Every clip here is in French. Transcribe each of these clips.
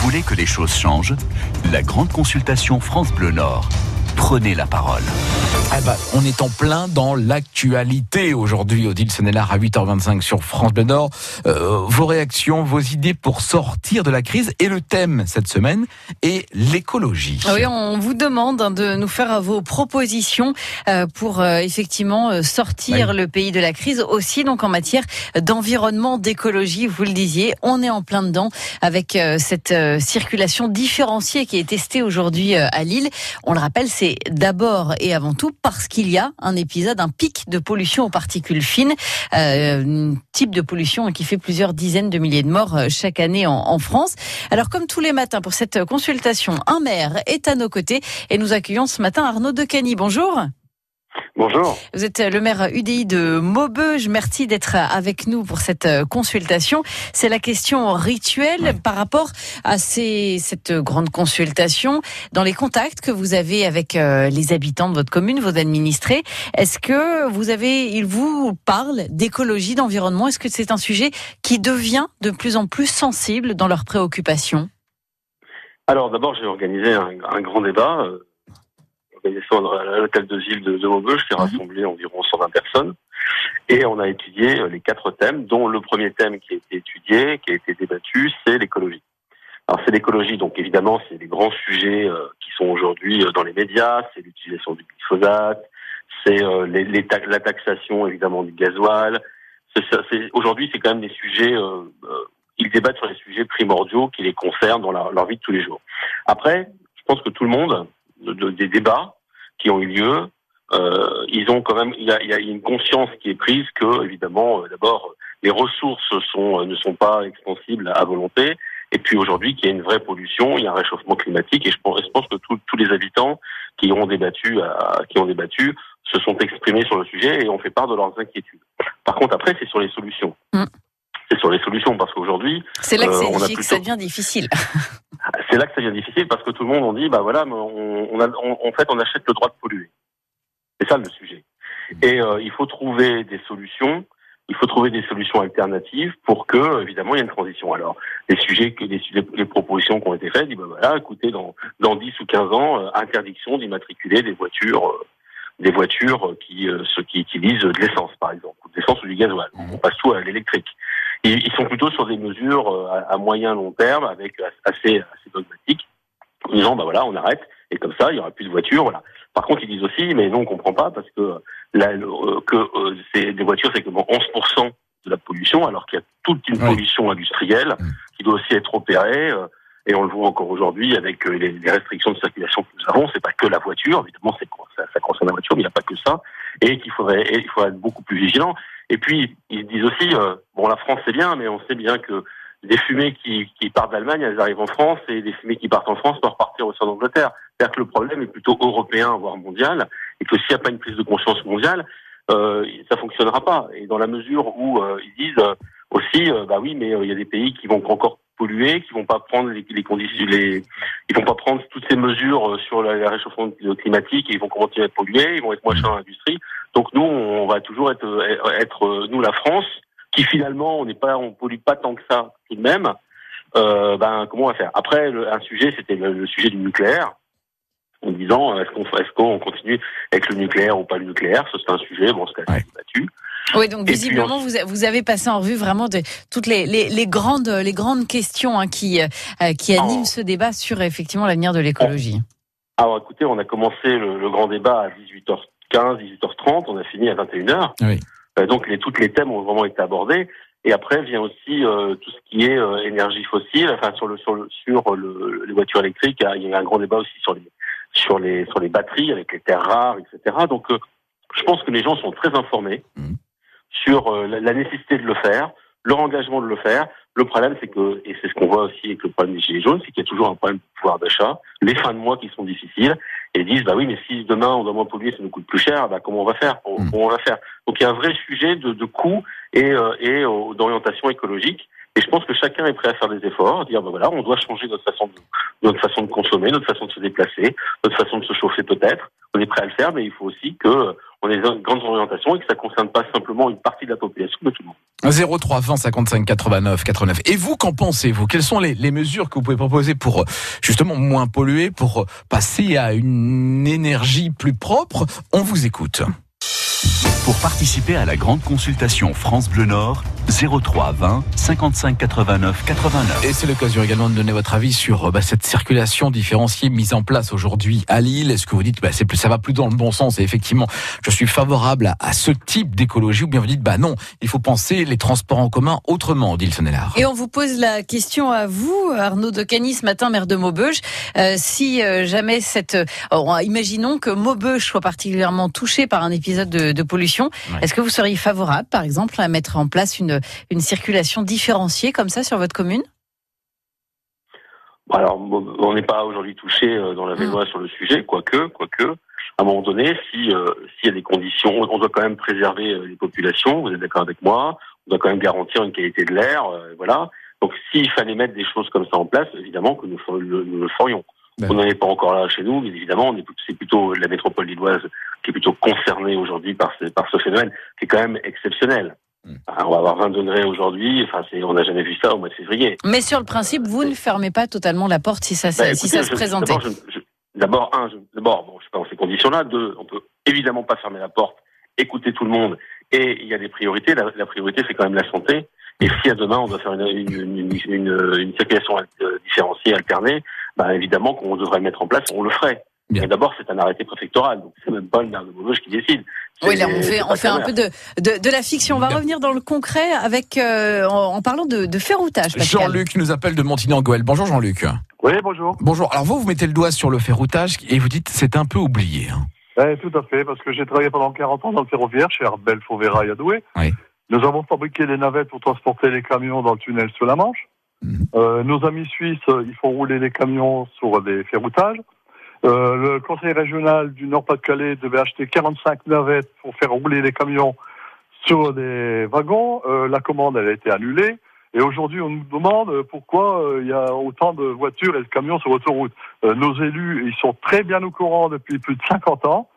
voulez que les choses changent La grande consultation France Bleu Nord. Prenez la parole. Ah bah, on est en plein dans l'actualité aujourd'hui, Odile Senelard à 8h25 sur France Bleu Nord. Euh, vos réactions, vos idées pour sortir de la crise et le thème cette semaine est l'écologie. Oui, on vous demande hein, de nous faire vos propositions euh, pour euh, effectivement sortir le pays de la crise aussi donc en matière d'environnement, d'écologie, vous le disiez, on est en plein dedans avec cette circulation différenciée qui est testée aujourd'hui à Lille. On le rappelle, c'est d'abord et avant tout parce qu'il y a un épisode, un pic de pollution aux particules fines, euh, type de pollution qui fait plusieurs dizaines de milliers de morts euh, chaque année en, en France. Alors comme tous les matins pour cette consultation, un maire est à nos côtés et nous accueillons ce matin Arnaud Decani. Bonjour. Bonjour. Vous êtes le maire UDI de Maubeuge. Merci d'être avec nous pour cette consultation. C'est la question rituelle par rapport à ces, cette grande consultation. Dans les contacts que vous avez avec euh, les habitants de votre commune, vos administrés, est-ce que vous avez, ils vous parlent d'écologie, d'environnement? Est-ce que c'est un sujet qui devient de plus en plus sensible dans leurs préoccupations? Alors d'abord, j'ai organisé un, un grand débat à l'hôtel de ville de, de Maubeuge qui a mhm. rassemblé environ 120 personnes. Et on a étudié euh, les quatre thèmes, dont le premier thème qui a été étudié, qui a été débattu, c'est l'écologie. Alors c'est l'écologie, donc évidemment, c'est les grands sujets euh, qui sont aujourd'hui euh, dans les médias, c'est l'utilisation du glyphosate, c'est les, les la taxation évidemment du gasoil. Aujourd'hui, c'est quand même des sujets, ils débattent sur les sujets primordiaux qui les concernent dans leur, leur vie de tous les jours. Après, je pense que tout le monde, de, des débats qui ont eu lieu, euh, ils ont quand même, il y a, y a une conscience qui est prise que, évidemment, euh, d'abord, les ressources sont, euh, ne sont pas extensibles à volonté, et puis aujourd'hui qu'il y a une vraie pollution, il y a un réchauffement climatique, et je pense, je pense que tous les habitants qui ont débattu, à, qui ont débattu, se sont exprimés sur le sujet et ont fait part de leurs inquiétudes. Par contre, après, c'est sur les solutions. Mm. C'est sur les solutions parce qu'aujourd'hui, c'est là que, euh, plutôt... que ça devient difficile. C'est là que ça devient difficile parce que tout le monde on dit bah voilà, on, on, a, en fait on achète le droit de polluer. C'est ça le sujet. Et euh, il faut trouver des solutions. Il faut trouver des solutions alternatives pour que, évidemment, il y ait une transition. Alors, les sujets, que les, les propositions qui ont été faites, dit, bah voilà, écoutez, dans, dans 10 ou 15 ans, euh, interdiction d'immatriculer des voitures, euh, des voitures qui, ceux qui utilisent de l'essence, par exemple, ou de l'essence ou du gasoil. On passe tout à l'électrique. Ils sont plutôt sur des mesures euh, à moyen long terme, avec assez, assez dogmatiques, en disant bah voilà, on arrête et comme ça, il y aura plus de voitures. Voilà. Par contre, ils disent aussi, mais non, on comprend pas parce que là, euh, que euh, c'est des voitures, c'est que 11% de la pollution, alors qu'il y a toute une pollution industrielle mm. qui doit aussi être opérée. Et on le voit encore aujourd'hui avec les, restrictions de circulation que nous avons. C'est pas que la voiture, évidemment, ça, concerne la voiture, mais il n'y a pas que ça. Et qu'il faudrait, il faudrait être beaucoup plus vigilant. Et puis, ils disent aussi, euh, bon, la France c'est bien, mais on sait bien que des fumées qui, partent d'Allemagne, elles arrivent en France, et des fumées qui partent en France peuvent partir au sein d'Angleterre. C'est-à-dire que le problème est plutôt européen, voire mondial, et que s'il n'y a pas une prise de conscience mondiale, euh, ça fonctionnera pas. Et dans la mesure où euh, ils disent euh, aussi, bah oui, mais il y a des pays qui vont encore polluer, qui vont pas prendre les, les conditions, les, ils vont pas prendre toutes ces mesures sur le réchauffement climatique, et ils vont continuer à polluer, ils vont être moins chers à l'industrie. Donc nous, on va toujours être, être nous la France, qui finalement on n'est pas, on pollue pas tant que ça tout de même. Euh, ben comment on va faire? Après, un sujet, c'était le, sujet du nucléaire, en disant est-ce qu'on est-ce qu'on continue avec le nucléaire ou pas le nucléaire? C'est un sujet, bon, c'est assez débattu. Oui, donc visiblement, vous, vous avez passé en revue vraiment de, toutes les, les, les, grandes, les grandes questions hein, qui, euh, qui animent ce débat sur effectivement l'avenir de l'écologie. Alors écoutez, on a commencé le, le grand débat à 18h 15, 18h30, on a fini à 21h. Oui. Euh, donc les, toutes les thèmes ont vraiment été abordés. Et après vient aussi euh, tout ce qui est euh, énergie fossile, enfin sur le sur le sur le, les voitures électriques, il y a un grand débat aussi sur les sur les sur les batteries avec les terres rares, etc. Donc je pense que les gens sont très informés mmh. Sur la, nécessité de le faire, leur engagement de le faire. Le problème, c'est que, et c'est ce qu'on voit aussi avec le problème des gilets jaunes, c'est qu'il y a toujours un problème de pouvoir d'achat, les fins de mois qui sont difficiles, et disent bah oui mais si demain on doit moins polluer ça nous coûte plus cher bah comment on va faire? Hmm. comment on va faire? Donc il y a un vrai sujet de, de coût et, euh, et euh, d'orientation écologique. Et je pense que chacun est prêt à faire des efforts dire bah voilà on doit changer notre façon de notre façon de consommer notre façon de se déplacer notre façon de se chauffer peut-être. On est prêt à le faire mais il faut aussi que on a des grandes orientations et que ça concerne pas simplement une partie de la population, mais tout le monde. 03 20 55 89 89. Et vous, qu'en pensez-vous? Quelles sont les, les, mesures que vous pouvez proposer pour justement moins polluer, pour passer à une énergie plus propre? On vous écoute. Pour participer à la grande consultation France Bleu Nord, 03 20 55 89 89. Et c'est l'occasion également de donner votre avis sur bah, cette circulation différenciée mise en place aujourd'hui à Lille. Est-ce que vous dites bah, c'est plus, ça va plus dans le bon sens et effectivement je suis favorable à, à ce type d'écologie ou bien vous dites bah non il faut penser les transports en commun autrement, dit le Et on vous pose la question à vous, Arnaud de Cagny, ce matin, maire de Maubeuge, euh, si euh, jamais cette, euh, imaginons que Maubeuge soit particulièrement touché par un épisode de, de pollution, est-ce que vous seriez favorable, par exemple, à mettre en place une une circulation différenciée comme ça sur votre commune? Alors, on n'est pas aujourd'hui touché euh, dans la mmh. sur le sujet, quoique, quoique, à un moment donné, si euh, s'il y a des conditions, on doit quand même préserver euh, les populations. Vous êtes d'accord avec moi On doit quand même garantir une qualité de l'air, euh, voilà. Donc, s'il fallait mettre des choses comme ça en place, évidemment que nous le ferions. Ben. On n'en est pas encore là chez nous, mais évidemment, c'est plutôt la métropole lilloise qui est plutôt concernée aujourd'hui par ce, par ce phénomène, qui est quand même exceptionnel. Mmh. On va avoir 20 degrés aujourd'hui. Enfin, on n'a jamais vu ça au mois de février. Mais sur le principe, vous ne fermez pas totalement la porte si ça, bah, écoutez, si ça se présentait. D'abord, un, d'abord, bon, je suis pas dans ces conditions-là. Deux, on peut évidemment pas fermer la porte, écouter tout le monde. Et il y a des priorités. La, la priorité, c'est quand même la santé. Et si à demain on doit faire une, une, une, une, une circulation différenciée, alternée, bah évidemment qu'on devrait le mettre en place, on le ferait. Mais d'abord, c'est un arrêté préfectoral, donc c'est même pas le maire de qui décide. Oui, là, on fait, on fait un peu de, de, de, la fiction. On va revenir dans le concret avec, euh, en, en, parlant de, de ferroutage. Jean-Luc nous appelle de Montigny-en-Goël. Bonjour Jean-Luc. Oui, bonjour. Bonjour. Alors vous, vous mettez le doigt sur le ferroutage et vous dites c'est un peu oublié. Hein. Oui, tout à fait, parce que j'ai travaillé pendant 40 ans dans le ferroviaire chez Arbel, Fauvera et Adoué. Oui. Nous avons fabriqué des navettes pour transporter les camions dans le tunnel sous la Manche. Euh, nos amis suisses, ils font rouler les camions sur des ferroutages. Euh, le conseil régional du Nord-Pas-de-Calais devait acheter 45 navettes pour faire rouler les camions sur des wagons. Euh, la commande elle a été annulée. Et aujourd'hui, on nous demande pourquoi euh, il y a autant de voitures et de camions sur l'autoroute. Euh, nos élus, ils sont très bien au courant depuis plus de 50 ans.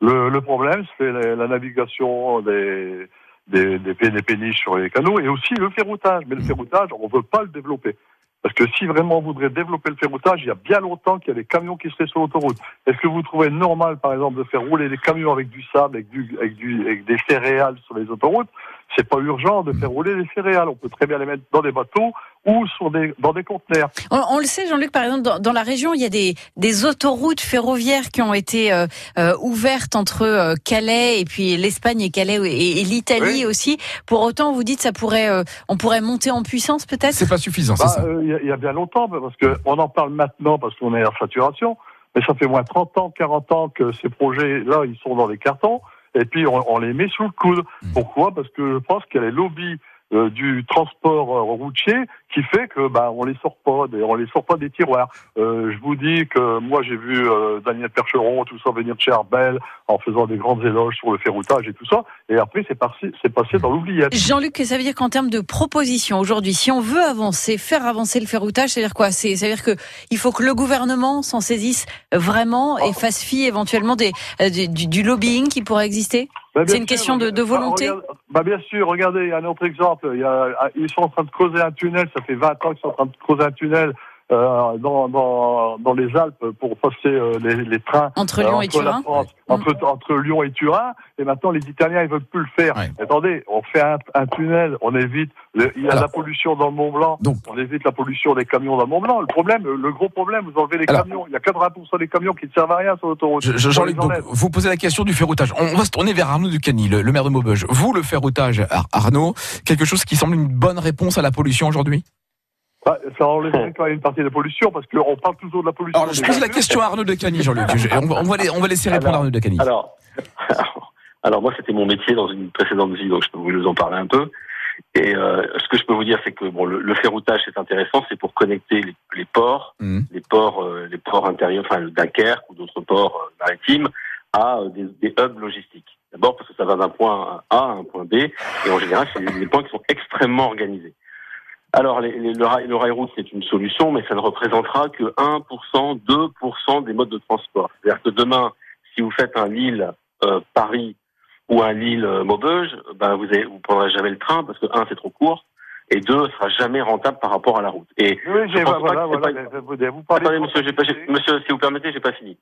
Le, problème, c'est la, navigation des, des, des, des péniches sur les canaux et aussi le ferroutage. Mais le ferroutage, on ne veut pas le développer. Parce que si vraiment on voudrait développer le ferroutage, il y a bien longtemps qu'il y a des camions qui seraient sur l'autoroute. Est-ce que vous trouvez normal, par exemple, de faire rouler des camions avec du sable, avec, du, avec, du, avec des céréales sur les autoroutes? C'est pas urgent de faire rouler des céréales. On peut très bien les mettre dans des bateaux ou sur des, dans des conteneurs. On, on le sait, Jean-Luc, par exemple, dans, dans, la région, il y a des, des autoroutes ferroviaires qui ont été euh, euh, ouvertes entre euh, Calais et puis l'Espagne et Calais et, et l'Italie oui. aussi. Pour autant, vous dites, ça pourrait, euh, on pourrait monter en puissance, peut-être? C'est pas suffisant, bah, c'est ça. Il y, y, a bien longtemps, parce que on en parle maintenant parce qu'on est en saturation, mais ça fait moins 30 ans, 40 ans que ces projets-là, ils sont dans les cartons. Et puis on, on les met sous le coude. Mmh. Pourquoi? Parce que je pense qu'il y a les lobbies euh, du transport euh, routier qui fait que bah on les sort pas, on les sort pas des tiroirs. Euh, je vous dis que moi j'ai vu euh, Daniel Percheron tout ça venir de chez Arbel en faisant des grandes éloges sur le ferroutage et tout ça, et après c'est passé c'est passé dans l'oubliette. Jean-Luc, ça veut dire qu'en termes de propositions aujourd'hui, si on veut avancer, faire avancer le ferroutage, c'est à dire quoi? C'est à dire que il faut que le gouvernement s'en saisisse vraiment et fasse fi éventuellement des, du, du lobbying qui pourrait exister? Bah, c'est une question de, de volonté. Bah, bah, bien sûr, regardez, il y a un autre exemple. Il y a, ils sont en train de creuser un tunnel. Ça fait 20 ans qu'ils sont en train de creuser un tunnel euh, dans, dans, dans les Alpes pour passer euh, les, les, trains entre Lyon euh, et Turin. France, entre, entre Lyon et Turin. Et maintenant, les Italiens, ils veulent plus le faire. Ouais. Attendez, on fait un, un, tunnel, on évite. Le, il y a Alors, la pollution dans le Mont Blanc. Donc, on évite la pollution des camions dans le Mont Blanc. Le problème, le gros problème, vous enlevez les Alors, camions. Il y a 80% des camions qui ne servent à rien sur l'autoroute. Jean-Luc, vous posez la question du ferroutage. On va se tourner vers Arnaud Ducani, le, le maire de Maubeuge. Vous, le ferroutage, Arnaud, quelque chose qui semble une bonne réponse à la pollution aujourd'hui? Bah, ça enlève quand même une partie de la pollution parce qu'on parle toujours de la pollution. Alors, je pose la question à Arnaud Decani, Jean-Luc. on, va, on va laisser répondre alors, Arnaud Decani. Alors, alors, alors, moi, c'était mon métier dans une précédente vie, donc je peux vous en parler un peu. Et euh, ce que je peux vous dire, c'est que bon, le, le ferroutage, c'est intéressant, c'est pour connecter les, les ports, mmh. les ports, euh, les ports intérieurs, enfin le Dunkerque ou d'autres ports euh, maritimes, à euh, des, des hubs logistiques. D'abord parce que ça va d'un point A à un point B, et en général, c'est des points qui sont extrêmement organisés. Alors, les, les, le, rail, le rail route, c'est une solution, mais ça ne représentera que 1%, 2% des modes de transport. C'est-à-dire que demain, si vous faites un Lille-Paris ou un Lille-Maubeuge, ben vous ne vous prendrez jamais le train parce que un c'est trop court et deux, ce sera jamais rentable par rapport à la route. Et oui, je pense voilà, pas voilà, pas... vous, vous parlez Attendez, monsieur, pas, monsieur, si vous permettez, j'ai pas fini.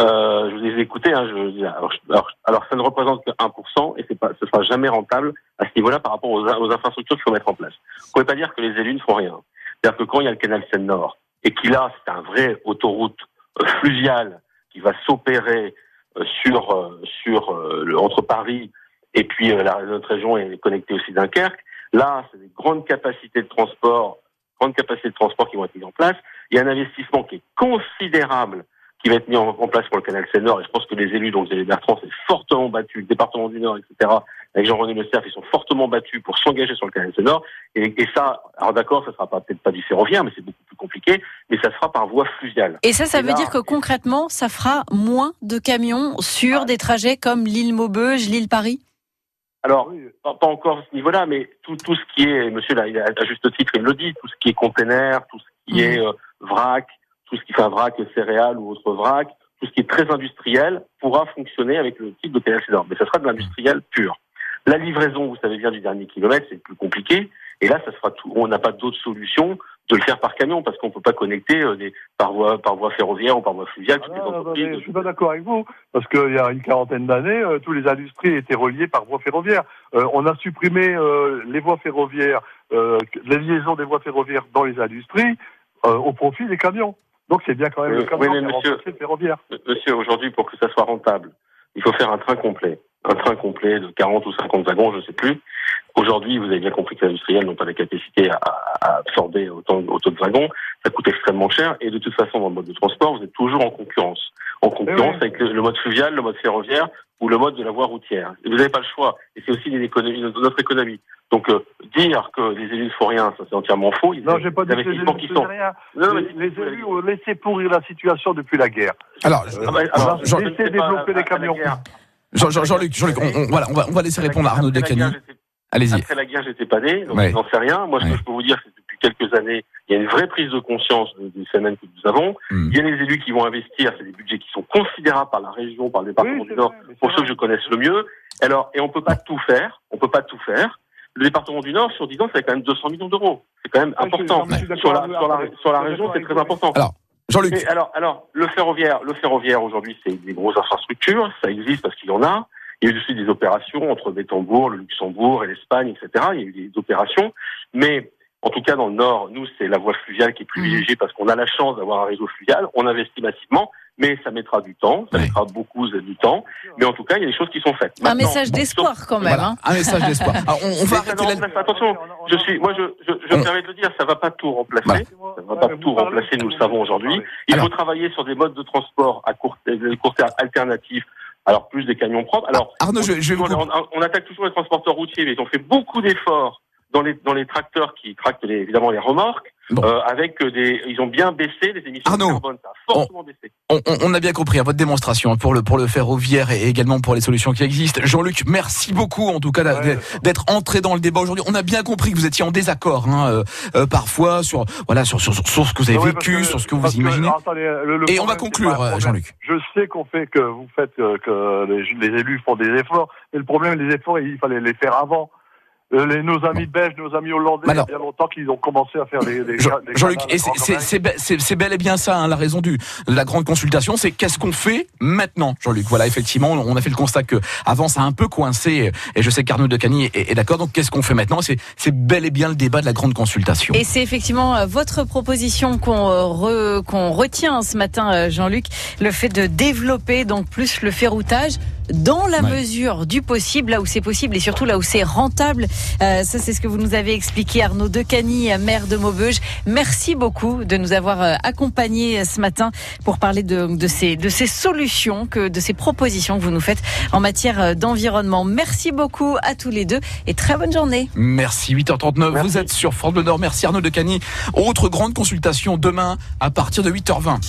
Euh, je vous ai écouté. Hein, je, alors, alors, ça ne représente que 1% et pas, ce sera jamais rentable à ce niveau-là par rapport aux, aux infrastructures qu'il faut mettre en place. Vous pouvez pas dire que les élus ne font rien. C'est-à-dire que quand il y a le canal Seine-Nord et qu'il a, c'est un vrai autoroute euh, fluviale qui va s'opérer euh, sur euh, sur le, entre Paris et puis la, notre région est connectée aussi Dunkerque. Là, c'est des grandes capacités de transport, grandes capacités de transport qui vont être mises en place. Il y a un investissement qui est considérable qui va être mis en, place pour le canal Seine-Nord. Et je pense que les élus, donc les Bertrand, s'est fortement battus, le département du Nord, etc., avec Jean-René Le Cerf, ils sont fortement battus pour s'engager sur le canal Seine-Nord. Et, et, ça, alors d'accord, ça sera peut-être pas du ferroviaire, mais c'est beaucoup plus compliqué, mais ça sera par voie fluviale. Et ça, ça veut dire que concrètement, ça fera moins de camions sur des trajets comme l'île Maubeuge, l'île Paris? Alors, pas, encore à ce niveau-là, mais tout, tout ce qui est, monsieur là, à juste titre, il le dit, tout ce qui est container, tout ce qui mmh. est euh, vrac, tout ce qui fait un vrac céréales ou autre vrac, tout ce qui est très industriel pourra fonctionner avec le type de TLC Mais ça sera de l'industriel pur. La livraison, vous savez bien, du dernier kilomètre, c'est plus compliqué. Et là, ça sera tout. On n'a pas d'autre solution de le faire par camion parce qu'on peut pas connecter euh, des, par voie par voie ferroviaire ou par voie fluviale toutes les ah, entreprises. je suis pas d'accord avec vous parce qu'il y a une quarantaine d'années, euh, tous les industries étaient reliées par voie ferroviaire. Euh, on a supprimé les voies ferroviaires, les liaisons des voies ferroviaires dans les industries au profit des camions. Donc c'est bien quand même le oui, monsieur, ferroviaire. Monsieur, aujourd'hui, pour que ça soit rentable, il faut faire un train complet. Un train complet de 40 ou 50 wagons, je ne sais plus. Aujourd'hui, vous avez bien compris que les industriels n'ont pas la capacité à, à absorber autant, autant, de wagons. Ça coûte extrêmement cher. Et de toute façon, dans le mode de transport, vous êtes toujours en concurrence. En concurrence avec le, mode fluvial, le mode ferroviaire ou le mode de la voie routière. Et vous n'avez pas le choix. Et c'est aussi une économie, notre économie. Donc euh, dire que les élus ne font rien, ça c'est entièrement faux. Ils non, j'ai pas dit que les élus ne font rien. Non, les, les élus ont laissé pourrir la situation depuis la guerre. Alors, euh, ah bah, alors laisser développer les camions. Jean-Luc, Jean Jean on, voilà, on va, on va laisser répondre à Arnaud Decani. Allez-y. Après la guerre, j'étais pas né, donc je n'en sais rien. Moi, ce que je peux vous dire, c'est quelques années, il y a une vraie prise de conscience des semaines que nous avons. Hmm. Il y a les élus qui vont investir, c'est des budgets qui sont considérables par la région, par le département du Nord, pour ceux que je connaisse le mieux. Alors, et on peut pas tout faire, on peut pas tout faire le département du Nord, sur 10 ans, c'est quand même 200 millions d'euros. C'est quand même important. Sur la, sur, la, sur la région, c'est très important. Alors, Jean-Luc. Alors, alors, le ferroviaire, le ferroviaire aujourd'hui, c'est des grosses infrastructures. Ça existe parce qu'il y en a. Il y a eu aussi des opérations entre Bétambourg, le Luxembourg et l'Espagne, etc. Il y a eu des opérations. Mais, en tout cas, dans le Nord, nous, c'est la voie fluviale qui est privilégiée parce qu'on a la chance d'avoir un réseau fluvial. On investit massivement mais ça mettra du temps, ça mettra beaucoup du temps, mais en tout cas, il y a des choses qui sont faites. un message d'espoir quand même. Hein. Un message d'espoir. on, va arrêter Attention, je suis, moi, je, je, je me permets de le dire, ça va pas tout remplacer. Ça va pas tout remplacer, nous le savons aujourd'hui. Il faut travailler sur des modes de transport à court, court terme alternatifs. Alors plus des camions propres. Alors Arnaud, je, je on, on, attaque toujours les transporteurs routiers, mais ils ont fait beaucoup d'efforts dans les dans les tracteurs qui tractent évidemment les remorques. Euh, avec des, ils ont bien baissé les émissions de carbone, ça a fortement on, baissé. On, on, a bien compris à votre démonstration hein, pour le pour le ferroviaire et également pour les solutions qui existent. Jean-Luc, merci beaucoup en tout cas d'être entré dans le débat aujourd'hui. On a bien compris que vous étiez en désaccord hein, euh, euh parfois sur voilà sur, sur, sur ce que vous avez vécu, sur ce que vous imaginez. et on va conclure, Jean-Luc. Je sais qu'on fait que vous faites que, que les, les élus font des efforts, mais le problème les efforts il fallait les faire avant. Euh, les, nos amis belges, nos amis hollandais, il y a bien longtemps qu'ils ont commencé à faire des. des, Jean-Luc, c'est bel et bien ça, hein, la raison du, de la grande consultation, c'est qu'est-ce qu'on fait maintenant, Jean-Luc? Voilà, effectivement, on a fait le constat que avant ça a un peu coincé, et je sais qu'Arnaud de Cagny est, est d'accord. Donc, qu'est-ce qu'on fait maintenant? C'est bel et bien le débat de la grande consultation. Et c'est effectivement euh, votre proposition qu'on euh, qu'on retient ce matin, Jean-Luc, le fait de développer donc plus le ferroutage dans la mesure du possible, là où c'est possible et surtout là où c'est rentable. Euh, ça, c'est ce que vous nous avez expliqué, Arnaud Decani, maire de Maubeuge. Merci beaucoup de nous avoir euh, accompagnés euh, ce matin pour parler de, de, ces, de ces solutions, que, de ces propositions que vous nous faites en matière d'environnement. Merci beaucoup à tous les deux et très bonne journée. Merci, 8h39. Vous êtes sur France Bleu Nord. Merci Arnaud Decani. Autre grande consultation demain à partir de 8h20.